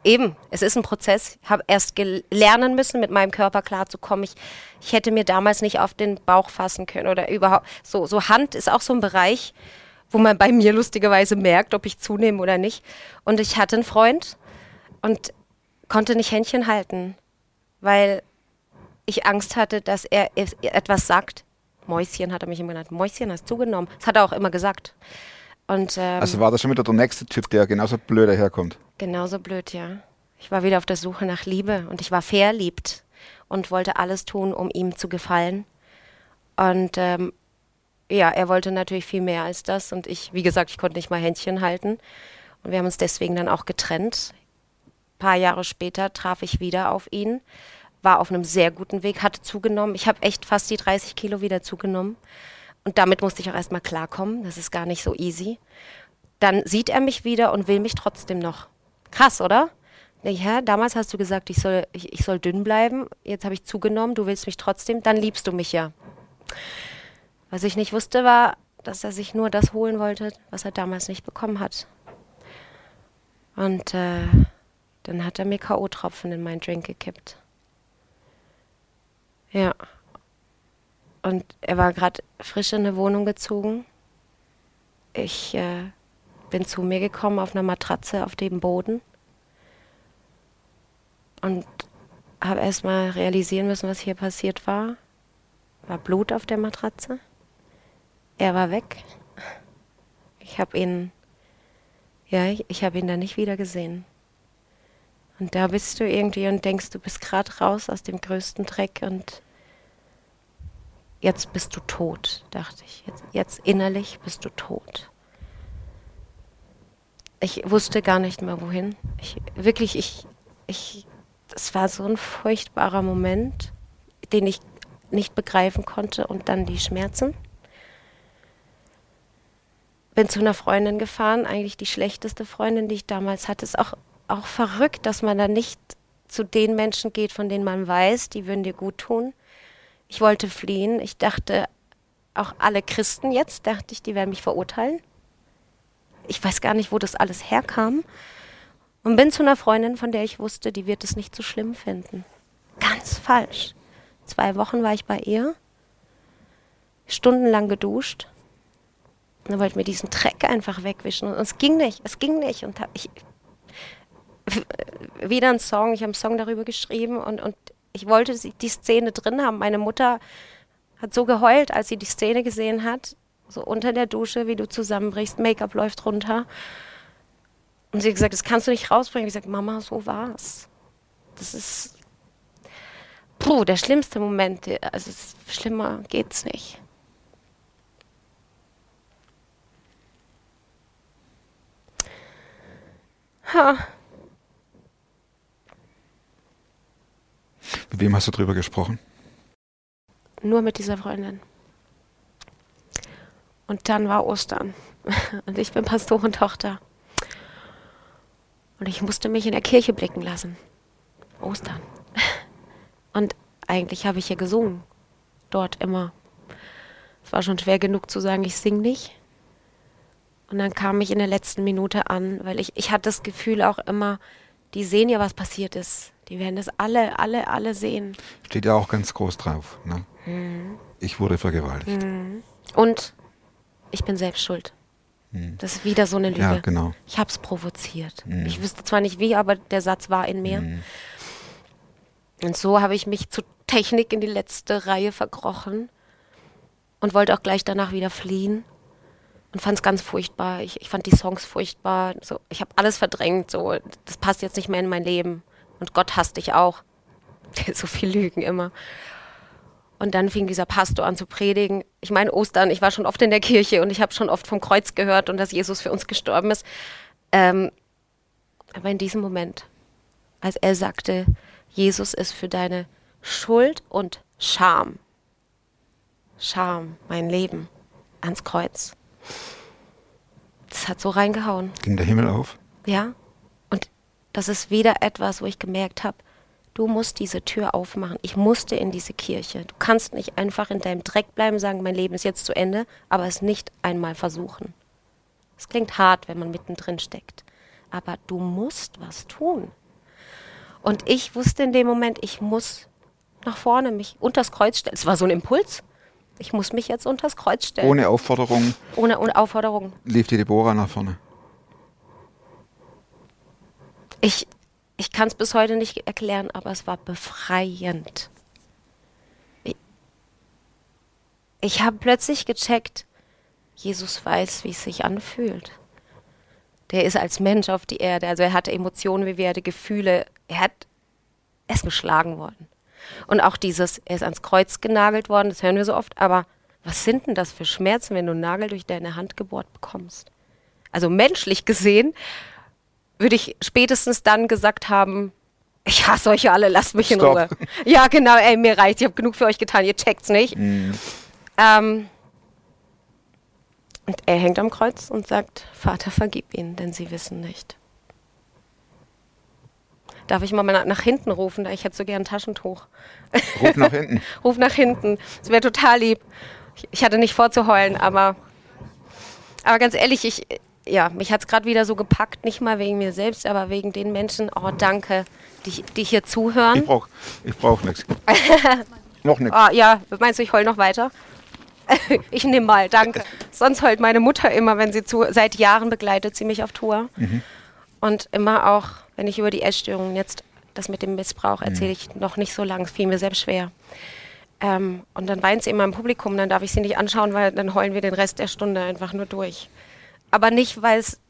eben, es ist ein Prozess, habe erst lernen müssen, mit meinem Körper klarzukommen. Ich, ich hätte mir damals nicht auf den Bauch fassen können oder überhaupt. So, so Hand ist auch so ein Bereich, wo man bei mir lustigerweise merkt, ob ich zunehme oder nicht. Und ich hatte einen Freund und konnte nicht Händchen halten, weil ich Angst hatte, dass er etwas sagt. Mäuschen hat er mich immer genannt. Mäuschen hast zugenommen. Das hat er auch immer gesagt. Und ähm, Also war das schon wieder der nächste Typ, der genauso blöd daherkommt. genauso blöd, ja. Ich war wieder auf der Suche nach Liebe und ich war verliebt und wollte alles tun, um ihm zu gefallen. Und ähm, ja, er wollte natürlich viel mehr als das und ich, wie gesagt, ich konnte nicht mal Händchen halten. Und wir haben uns deswegen dann auch getrennt. Ein paar Jahre später traf ich wieder auf ihn, war auf einem sehr guten Weg, hatte zugenommen. Ich habe echt fast die 30 Kilo wieder zugenommen. Und damit musste ich auch erstmal klarkommen. Das ist gar nicht so easy. Dann sieht er mich wieder und will mich trotzdem noch. Krass, oder? Ja, damals hast du gesagt, ich soll, ich, ich soll dünn bleiben. Jetzt habe ich zugenommen, du willst mich trotzdem, dann liebst du mich ja. Was ich nicht wusste, war, dass er sich nur das holen wollte, was er damals nicht bekommen hat. Und äh, dann hat er mir K.O.-Tropfen in meinen Drink gekippt. Ja. Und er war gerade frisch in eine Wohnung gezogen. Ich äh, bin zu mir gekommen auf einer Matratze auf dem Boden und habe erstmal realisieren müssen, was hier passiert war. War Blut auf der Matratze. Er war weg. Ich habe ihn, ja, ich, ich habe ihn dann nicht wieder gesehen. Und da bist du irgendwie und denkst, du bist gerade raus aus dem größten Dreck und jetzt bist du tot, dachte ich. Jetzt, jetzt innerlich bist du tot. Ich wusste gar nicht mehr wohin. Ich, wirklich, ich, ich, das war so ein furchtbarer Moment, den ich nicht begreifen konnte und dann die Schmerzen. Bin zu einer Freundin gefahren, eigentlich die schlechteste Freundin, die ich damals hatte. Ist auch, auch verrückt, dass man da nicht zu den Menschen geht, von denen man weiß, die würden dir gut tun. Ich wollte fliehen. Ich dachte, auch alle Christen jetzt, dachte ich, die werden mich verurteilen. Ich weiß gar nicht, wo das alles herkam. Und bin zu einer Freundin, von der ich wusste, die wird es nicht so schlimm finden. Ganz falsch. Zwei Wochen war ich bei ihr, stundenlang geduscht. Und dann wollte mir diesen Dreck einfach wegwischen. Und es ging nicht, es ging nicht. Und hab ich wieder ein Song, ich habe einen Song darüber geschrieben und, und ich wollte die Szene drin haben. Meine Mutter hat so geheult, als sie die Szene gesehen hat. So unter der Dusche, wie du zusammenbrichst, Make-up läuft runter. Und sie hat gesagt, das kannst du nicht rausbringen. Ich gesagt, Mama, so war's. Das ist puh, der schlimmste Moment. Also schlimmer geht's nicht. Ha. Mit wem hast du drüber gesprochen? Nur mit dieser Freundin. Und dann war Ostern. <laughs> Und ich bin Pastorentochter. Und ich musste mich in der Kirche blicken lassen. Ostern. <laughs> Und eigentlich habe ich ja gesungen. Dort immer. Es war schon schwer genug zu sagen, ich singe nicht. Und dann kam ich in der letzten Minute an, weil ich, ich hatte das Gefühl auch immer, die sehen ja, was passiert ist. Die werden das alle, alle, alle sehen. Steht ja auch ganz groß drauf. Ne? Mhm. Ich wurde vergewaltigt. Mhm. Und ich bin selbst schuld. Mhm. Das ist wieder so eine Lüge. Ja, genau. Ich habe es provoziert. Mhm. Ich wüsste zwar nicht wie, aber der Satz war in mir. Mhm. Und so habe ich mich zu Technik in die letzte Reihe verkrochen und wollte auch gleich danach wieder fliehen und fand es ganz furchtbar. Ich, ich, fand die Songs furchtbar. So, ich habe alles verdrängt. So, das passt jetzt nicht mehr in mein Leben. Und Gott hasst dich auch. <laughs> so viel Lügen immer. Und dann fing dieser Pastor an zu predigen. Ich meine, Ostern, ich war schon oft in der Kirche und ich habe schon oft vom Kreuz gehört und dass Jesus für uns gestorben ist. Ähm, aber in diesem Moment, als er sagte, Jesus ist für deine Schuld und Scham, Scham, mein Leben, ans Kreuz. Das hat so reingehauen. Ging der Himmel auf? Ja. Das ist wieder etwas, wo ich gemerkt habe, du musst diese Tür aufmachen. Ich musste in diese Kirche. Du kannst nicht einfach in deinem Dreck bleiben, sagen, mein Leben ist jetzt zu Ende, aber es nicht einmal versuchen. Es klingt hart, wenn man mittendrin steckt. Aber du musst was tun. Und ich wusste in dem Moment, ich muss nach vorne mich unters Kreuz stellen. Es war so ein Impuls. Ich muss mich jetzt unters Kreuz stellen. Ohne Aufforderung Ohne, ohne Aufforderung. lief die Deborah nach vorne. Ich, ich kann es bis heute nicht erklären, aber es war befreiend. Ich, ich habe plötzlich gecheckt, Jesus weiß, wie es sich anfühlt. Der ist als Mensch auf die Erde, also er hatte Emotionen wie wir, Gefühle. Er hat, er ist geschlagen worden. Und auch dieses, er ist ans Kreuz genagelt worden, das hören wir so oft, aber was sind denn das für Schmerzen, wenn du einen Nagel durch deine Hand gebohrt bekommst? Also menschlich gesehen würde ich spätestens dann gesagt haben, ich hasse euch alle, lasst mich in Stopp. Ruhe. Ja, genau, ey, mir reicht's, ich habe genug für euch getan, ihr checkt's nicht. Ähm, und er hängt am Kreuz und sagt, Vater, vergib ihnen, denn sie wissen nicht. Darf ich mal nach, nach hinten rufen, da ich hätte so gern ein Taschentuch. Ruf nach hinten. <laughs> Ruf nach hinten. Das wäre total lieb. Ich, hatte nicht vorzuheulen, aber, aber ganz ehrlich, ich, ja, mich hat es gerade wieder so gepackt, nicht mal wegen mir selbst, aber wegen den Menschen. Oh, danke, die, die hier zuhören. Ich brauch, ich brauch nichts. <laughs> Noch nichts. Ah, ja, meinst du, ich heul noch weiter? <laughs> ich nehme mal, danke. Sonst heult meine Mutter immer, wenn sie zu, seit Jahren begleitet sie mich auf Tour. Und immer auch, wenn ich über die Essstörungen jetzt, das mit dem Missbrauch erzähle ich noch nicht so lang, es fiel mir selbst schwer. Ähm, und dann weint sie immer im Publikum, dann darf ich sie nicht anschauen, weil dann heulen wir den Rest der Stunde einfach nur durch. Aber nicht, weil es,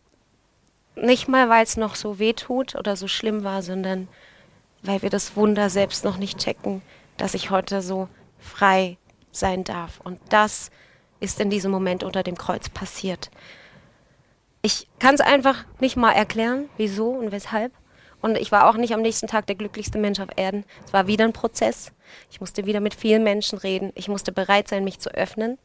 nicht mal, weil es noch so weh tut oder so schlimm war, sondern weil wir das Wunder selbst noch nicht checken, dass ich heute so frei sein darf. Und das ist in diesem Moment unter dem Kreuz passiert. Ich kann es einfach nicht mal erklären, wieso und weshalb. Und ich war auch nicht am nächsten Tag der glücklichste Mensch auf Erden. Es war wieder ein Prozess. Ich musste wieder mit vielen Menschen reden. Ich musste bereit sein, mich zu öffnen,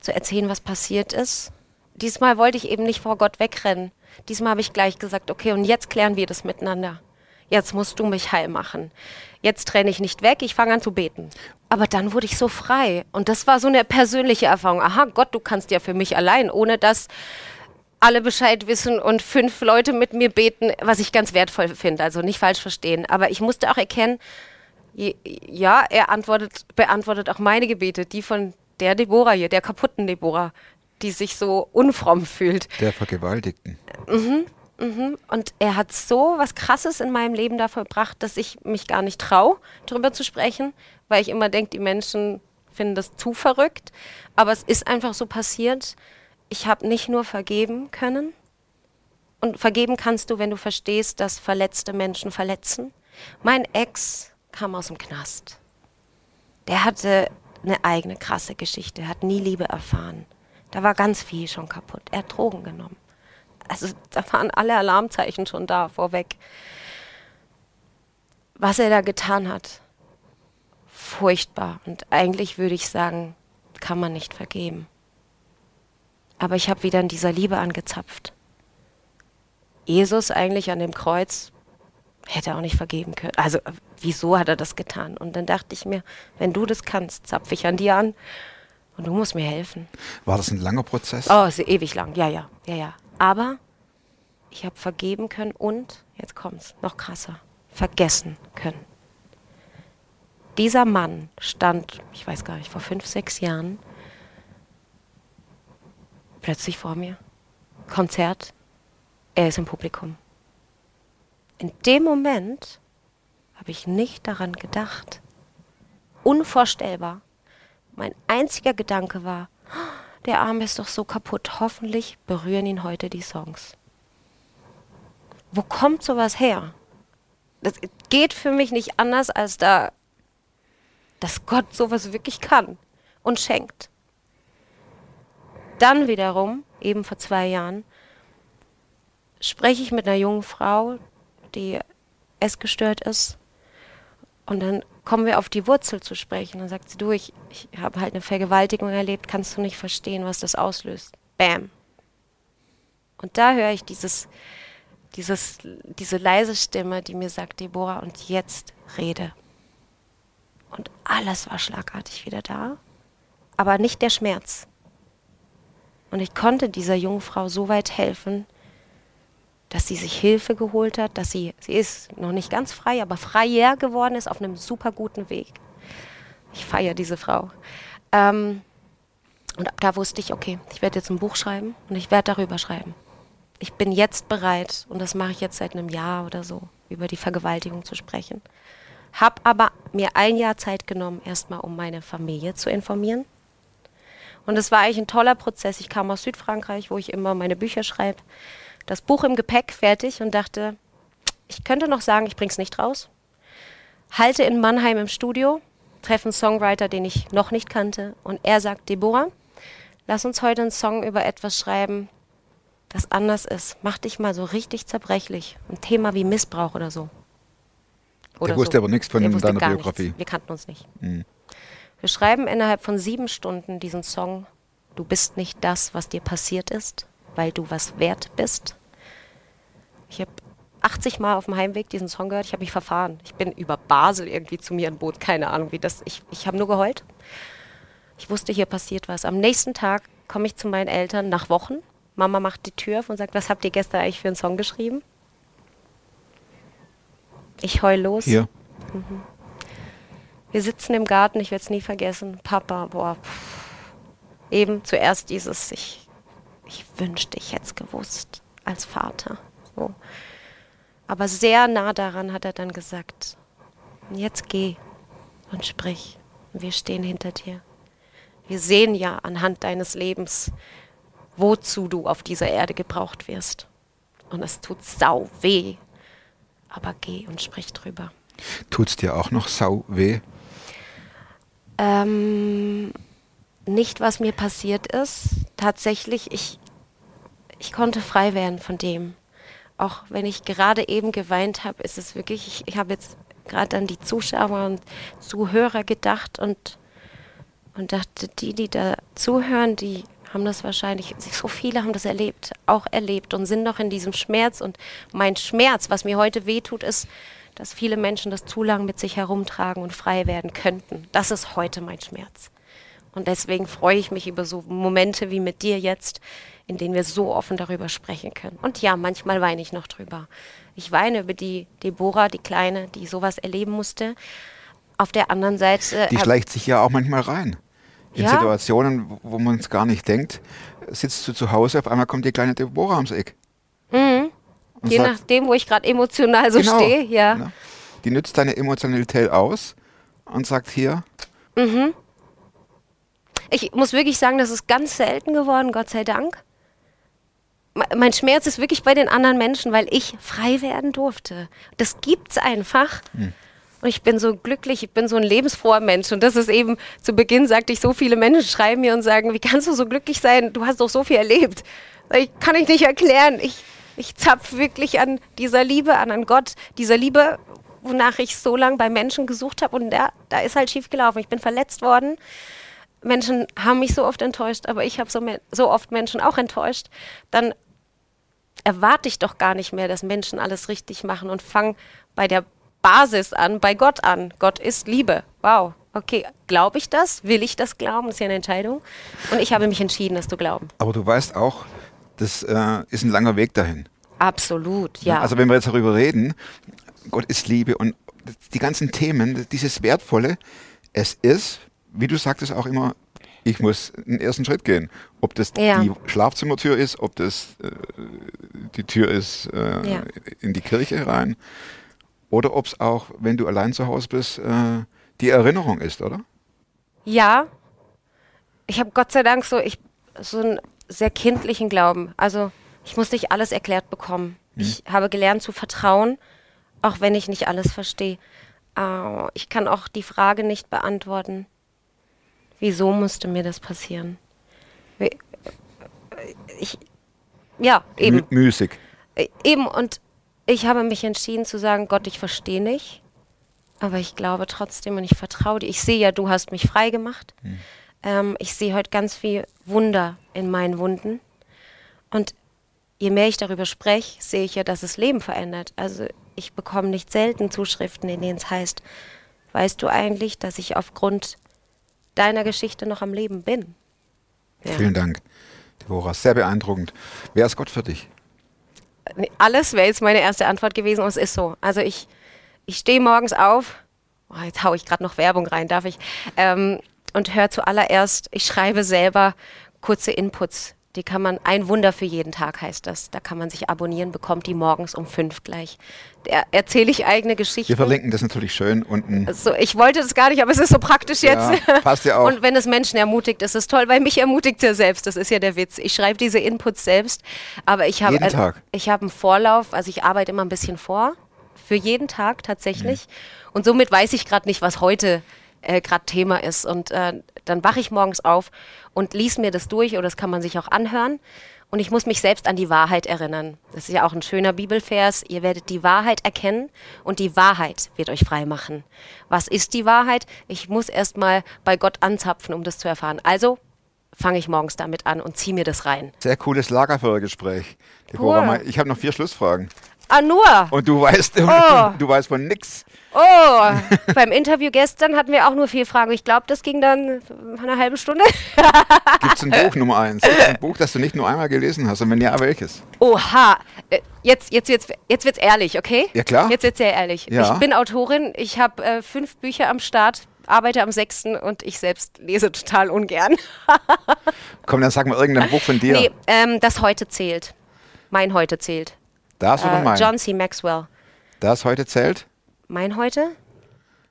zu erzählen, was passiert ist. Diesmal wollte ich eben nicht vor Gott wegrennen. Diesmal habe ich gleich gesagt, okay, und jetzt klären wir das miteinander. Jetzt musst du mich heil machen. Jetzt trenne ich nicht weg, ich fange an zu beten. Aber dann wurde ich so frei. Und das war so eine persönliche Erfahrung. Aha, Gott, du kannst ja für mich allein, ohne dass alle Bescheid wissen und fünf Leute mit mir beten, was ich ganz wertvoll finde. Also nicht falsch verstehen. Aber ich musste auch erkennen, ja, er antwortet, beantwortet auch meine Gebete, die von der Deborah hier, der kaputten Deborah, die sich so unfromm fühlt. Der Vergewaltigten. Und er hat so was Krasses in meinem Leben da vollbracht, dass ich mich gar nicht traue, darüber zu sprechen, weil ich immer denke, die Menschen finden das zu verrückt. Aber es ist einfach so passiert. Ich habe nicht nur vergeben können. Und vergeben kannst du, wenn du verstehst, dass verletzte Menschen verletzen. Mein Ex kam aus dem Knast. Der hatte eine eigene krasse Geschichte, hat nie Liebe erfahren. Da war ganz viel schon kaputt. Er hat Drogen genommen. Also da waren alle Alarmzeichen schon da, vorweg. Was er da getan hat, furchtbar. Und eigentlich würde ich sagen, kann man nicht vergeben. Aber ich habe wieder in dieser Liebe angezapft. Jesus eigentlich an dem Kreuz hätte auch nicht vergeben können. Also wieso hat er das getan? Und dann dachte ich mir, wenn du das kannst, zapfe ich an dir an und du musst mir helfen. War das ein langer Prozess? Oh, ist ewig lang. Ja, ja, ja, ja. Aber ich habe vergeben können und, jetzt kommt's, noch krasser, vergessen können. Dieser Mann stand, ich weiß gar nicht, vor fünf, sechs Jahren plötzlich vor mir. Konzert, er ist im Publikum. In dem Moment habe ich nicht daran gedacht. Unvorstellbar. Mein einziger Gedanke war, der Arm ist doch so kaputt. Hoffentlich berühren ihn heute die Songs. Wo kommt sowas her? Das geht für mich nicht anders, als da, dass Gott sowas wirklich kann und schenkt. Dann wiederum, eben vor zwei Jahren, spreche ich mit einer jungen Frau, die essgestört ist. Und dann kommen wir auf die Wurzel zu sprechen. Dann sagt sie, du, ich, ich habe halt eine Vergewaltigung erlebt, kannst du nicht verstehen, was das auslöst. Bam. Und da höre ich dieses, dieses, diese leise Stimme, die mir sagt, Deborah, und jetzt rede. Und alles war schlagartig wieder da, aber nicht der Schmerz. Und ich konnte dieser jungen Frau so weit helfen, dass sie sich Hilfe geholt hat, dass sie, sie ist noch nicht ganz frei, aber freier geworden ist auf einem super guten Weg. Ich feiere diese Frau. Ähm, und ab da wusste ich, okay, ich werde jetzt ein Buch schreiben und ich werde darüber schreiben. Ich bin jetzt bereit, und das mache ich jetzt seit einem Jahr oder so, über die Vergewaltigung zu sprechen. Hab aber mir ein Jahr Zeit genommen, erstmal um meine Familie zu informieren. Und es war eigentlich ein toller Prozess. Ich kam aus Südfrankreich, wo ich immer meine Bücher schreibe. Das Buch im Gepäck fertig und dachte, ich könnte noch sagen, ich bring's nicht raus. Halte in Mannheim im Studio, treffe einen Songwriter, den ich noch nicht kannte, und er sagt, Deborah, lass uns heute einen Song über etwas schreiben, das anders ist. Mach dich mal so richtig zerbrechlich. Ein Thema wie Missbrauch oder so. Der wusste aber nichts von deiner Biografie. Nichts. Wir kannten uns nicht. Mhm. Wir schreiben innerhalb von sieben Stunden diesen Song. Du bist nicht das, was dir passiert ist, weil du was wert bist. Ich habe 80 Mal auf dem Heimweg diesen Song gehört. Ich habe mich verfahren. Ich bin über Basel irgendwie zu mir im Boot. Keine Ahnung, wie das. Ich, ich habe nur geheult. Ich wusste, hier passiert was. Am nächsten Tag komme ich zu meinen Eltern nach Wochen. Mama macht die Tür auf und sagt, was habt ihr gestern eigentlich für einen Song geschrieben? Ich heul los. Hier. Wir sitzen im Garten, ich werde es nie vergessen. Papa, boah. pff. Eben zuerst dieses, ich, ich wünschte, ich hätte es gewusst als Vater. So. Aber sehr nah daran hat er dann gesagt, jetzt geh und sprich. Wir stehen hinter dir. Wir sehen ja anhand deines Lebens, wozu du auf dieser Erde gebraucht wirst. Und es tut sau weh. Aber geh und sprich drüber. Tut's dir auch noch sau weh? Ähm, nicht, was mir passiert ist. Tatsächlich, ich, ich konnte frei werden von dem. Auch wenn ich gerade eben geweint habe, ist es wirklich, ich, ich habe jetzt gerade an die Zuschauer und Zuhörer gedacht und, und dachte, die, die da zuhören, die haben das wahrscheinlich, so viele haben das erlebt, auch erlebt und sind noch in diesem Schmerz. Und mein Schmerz, was mir heute wehtut, ist, dass viele Menschen das zu lang mit sich herumtragen und frei werden könnten. Das ist heute mein Schmerz. Und deswegen freue ich mich über so Momente wie mit dir jetzt, in denen wir so offen darüber sprechen können. Und ja, manchmal weine ich noch drüber. Ich weine über die Deborah, die Kleine, die sowas erleben musste. Auf der anderen Seite. Die hab- schleicht sich ja auch manchmal rein. In Ja. Situationen, wo- man es gar nicht denkt, sitzt du zu Hause, auf einmal kommt die kleine Deborah ums Eck. Und je sagt, nachdem, wo ich gerade emotional so Genau, stehe, ja. genau. Die nützt deine Emotionalität aus und sagt hier, Ich muss wirklich sagen, das ist ganz selten geworden, Gott sei Dank. Me- Mein Schmerz ist wirklich bei den anderen Menschen, weil ich frei werden durfte. Das gibt's einfach. Und ich bin so glücklich, ich bin so ein lebensfroher Mensch. Und das ist eben, zu Beginn sagte ich, so viele Menschen schreiben mir und sagen, wie kannst du so glücklich sein? Du hast doch so viel erlebt. Ich kann ich nicht erklären. Ich, ich zapf wirklich an dieser Liebe, an, an Gott, dieser Liebe, wonach ich so lange bei Menschen gesucht habe. Und da, da ist halt schief gelaufen. Ich bin verletzt worden. Menschen haben mich so oft enttäuscht, aber ich habe so, so oft Menschen auch enttäuscht, dann erwarte ich doch gar nicht mehr, dass Menschen alles richtig machen und fange bei der Basis an, bei Gott an. Gott ist Liebe. Wow. Okay, glaube ich das? Will ich das glauben? Das ist ja eine Entscheidung. Und ich habe mich entschieden, das zu glauben. aber du weißt auch, das äh, ist ein langer Weg dahin. Absolut, ja. Also wenn wir jetzt darüber reden, Gott ist Liebe und die ganzen Themen, dieses Wertvolle, es ist, wie du sagtest auch immer, ich muss den ersten Schritt gehen. Ob das Ja. die Schlafzimmertür ist, ob das äh, die Tür ist äh, Ja. in die Kirche rein oder ob es auch, wenn du allein zu Hause bist, äh, die Erinnerung ist, oder? Ja, ich habe Gott sei Dank so, ich, so einen sehr kindlichen Glauben. Also ich muss nicht alles erklärt bekommen. Ich habe gelernt zu vertrauen, auch wenn ich nicht alles verstehe. Äh, ich kann auch die Frage nicht beantworten, wieso musste mir das passieren? Ich, ja, eben. Mü müßig. Äh, Eben, und ich habe mich entschieden zu sagen, Gott, ich verstehe nicht, aber ich glaube trotzdem und ich vertraue dir. Ich sehe ja, du hast mich frei gemacht. Ähm, ich sehe heute ganz viel Wunder in meinen Wunden. Und je mehr ich darüber spreche, sehe ich ja, dass es Leben verändert. Also ich bekomme nicht selten Zuschriften, in denen es heißt, weißt du eigentlich, dass ich aufgrund deiner Geschichte noch am Leben bin? Ja. Vielen Dank, Deborah. Sehr beeindruckend. Wer ist Gott für dich? Alles wäre jetzt meine erste Antwort gewesen und es ist so. Also ich, ich stehe morgens auf, oh, jetzt haue ich gerade noch Werbung rein, darf ich, ähm, und höre zuallererst, ich schreibe selber kurze Inputs. Die kann man, ein Wunder für jeden Tag heißt das. Da kann man sich abonnieren, bekommt die morgens um fünf gleich. Da erzähle ich eigene Geschichten. Wir verlinken das natürlich schön unten. So, ich wollte das gar nicht, aber es ist so praktisch jetzt. Ja, passt ja auch. Und wenn es Menschen ermutigt, ist es toll, weil mich ermutigt ja selbst. Das ist ja der Witz. Ich schreibe diese Inputs selbst, aber ich habe ein- ich habe einen Vorlauf, also ich arbeite immer ein bisschen vor für jeden Tag tatsächlich. Und somit weiß ich gerade nicht, was heute äh, gerade Thema ist. Und äh, dann wache ich morgens auf und lies mir das durch oder das kann man sich auch anhören. Und ich muss mich selbst an die Wahrheit erinnern. Das ist ja auch ein schöner Bibelvers. Ihr werdet die Wahrheit erkennen und die Wahrheit wird euch frei machen. Was ist die Wahrheit? Ich muss erst mal bei Gott anzapfen, um das zu erfahren. Also fange ich morgens damit an und ziehe mir das rein. Sehr cooles Lagerfeuergespräch. Ich habe noch vier Schlussfragen. Ah, nur! Und du weißt, Oh. <laughs> du weißt von nix. Oh, <laughs> beim Interview gestern hatten wir auch nur vier Fragen. Ich glaube, das ging dann eine halbe Stunde. <laughs> Gibt es ein Buch Nummer eins? Gibt ein Buch, das du nicht nur einmal gelesen hast? Und wenn ja, welches? Oha, Äh, jetzt, jetzt, wird's, jetzt wird's ehrlich, okay? Ja, klar. Jetzt wird's sehr ehrlich. Ja. Ich bin Autorin, ich habe äh, fünf Bücher am Start, arbeite am sechsten und ich selbst lese total ungern. Komm, dann sag mal irgendein Buch von dir. Nee, ähm, das heute zählt. Mein heute zählt. Das oder Äh, mein? John C. Maxwell. Das heute zählt? Mein heute?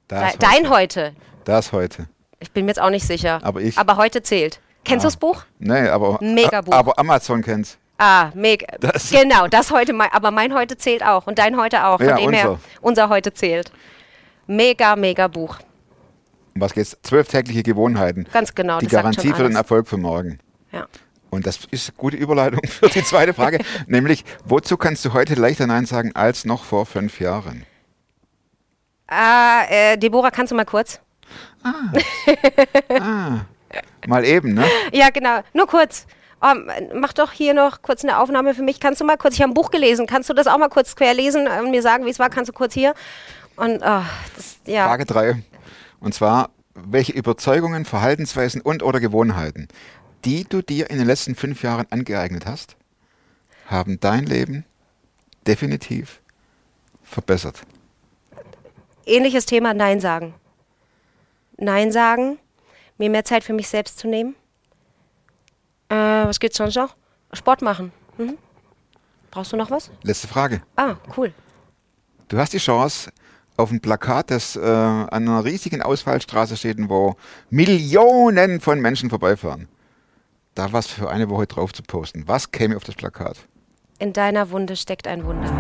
Das De dein heute. Das heute. Ich bin mir jetzt auch nicht sicher. Aber ich- Aber heute zählt. Kennst du das Buch? Nee, aber, Mega Buch. aber Amazon kennt's. Ah, mega. Das- genau, das heute, mein, aber mein heute zählt auch und dein heute auch. Von Ja, dem her, unser. unser heute zählt. Mega, mega Buch. Um was geht's? Zwölf tägliche Gewohnheiten. Ganz genau. Die Garantie für den. Erfolg für morgen. Ja. Und das ist eine gute Überleitung <laughs> für die zweite Frage, <laughs> nämlich, wozu kannst du heute leichter Nein sagen als noch vor fünf Jahren? Ah, äh, Deborah, kannst du mal kurz? <laughs> Mal eben, ne? Ja, genau. Nur kurz. Ähm, mach doch hier noch kurz eine Aufnahme für mich. Kannst du mal kurz, ich habe ein Buch gelesen, kannst du das auch mal kurz quer lesen und mir sagen, wie es war? Kannst du kurz hier? Und, oh, das, ja. Frage drei. Und zwar, welche Überzeugungen, Verhaltensweisen und oder Gewohnheiten, die du dir in den letzten fünf Jahren angeeignet hast, haben dein Leben definitiv verbessert? Ähnliches Thema, Nein sagen. Nein sagen, mir mehr Zeit für mich selbst zu nehmen. Äh, was gibt's sonst noch? Sport machen. Mhm. Brauchst du noch was? Letzte Frage. Ah, cool. Du hast die Chance, auf ein Plakat, das äh, an einer riesigen Ausfallstraße steht, wo Millionen von Menschen vorbeifahren, da was für eine Woche drauf zu posten. Was käme auf das Plakat? In deiner Wunde steckt ein Wunder.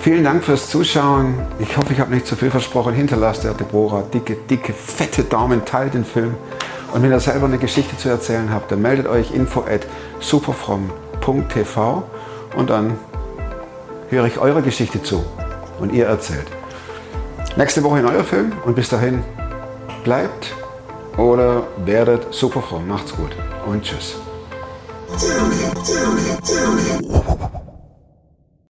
Vielen Dank fürs Zuschauen. Ich hoffe, ich habe nicht zu viel versprochen. Hinterlasst der Deborah dicke, dicke, fette Daumen, teilt den Film. Und wenn ihr selber eine Geschichte zu erzählen habt, dann meldet euch info at superfrom.tv und dann höre ich eure Geschichte zu und ihr erzählt. Nächste Woche in euer Film und bis dahin bleibt oder werdet superfromm. Macht's gut und tschüss.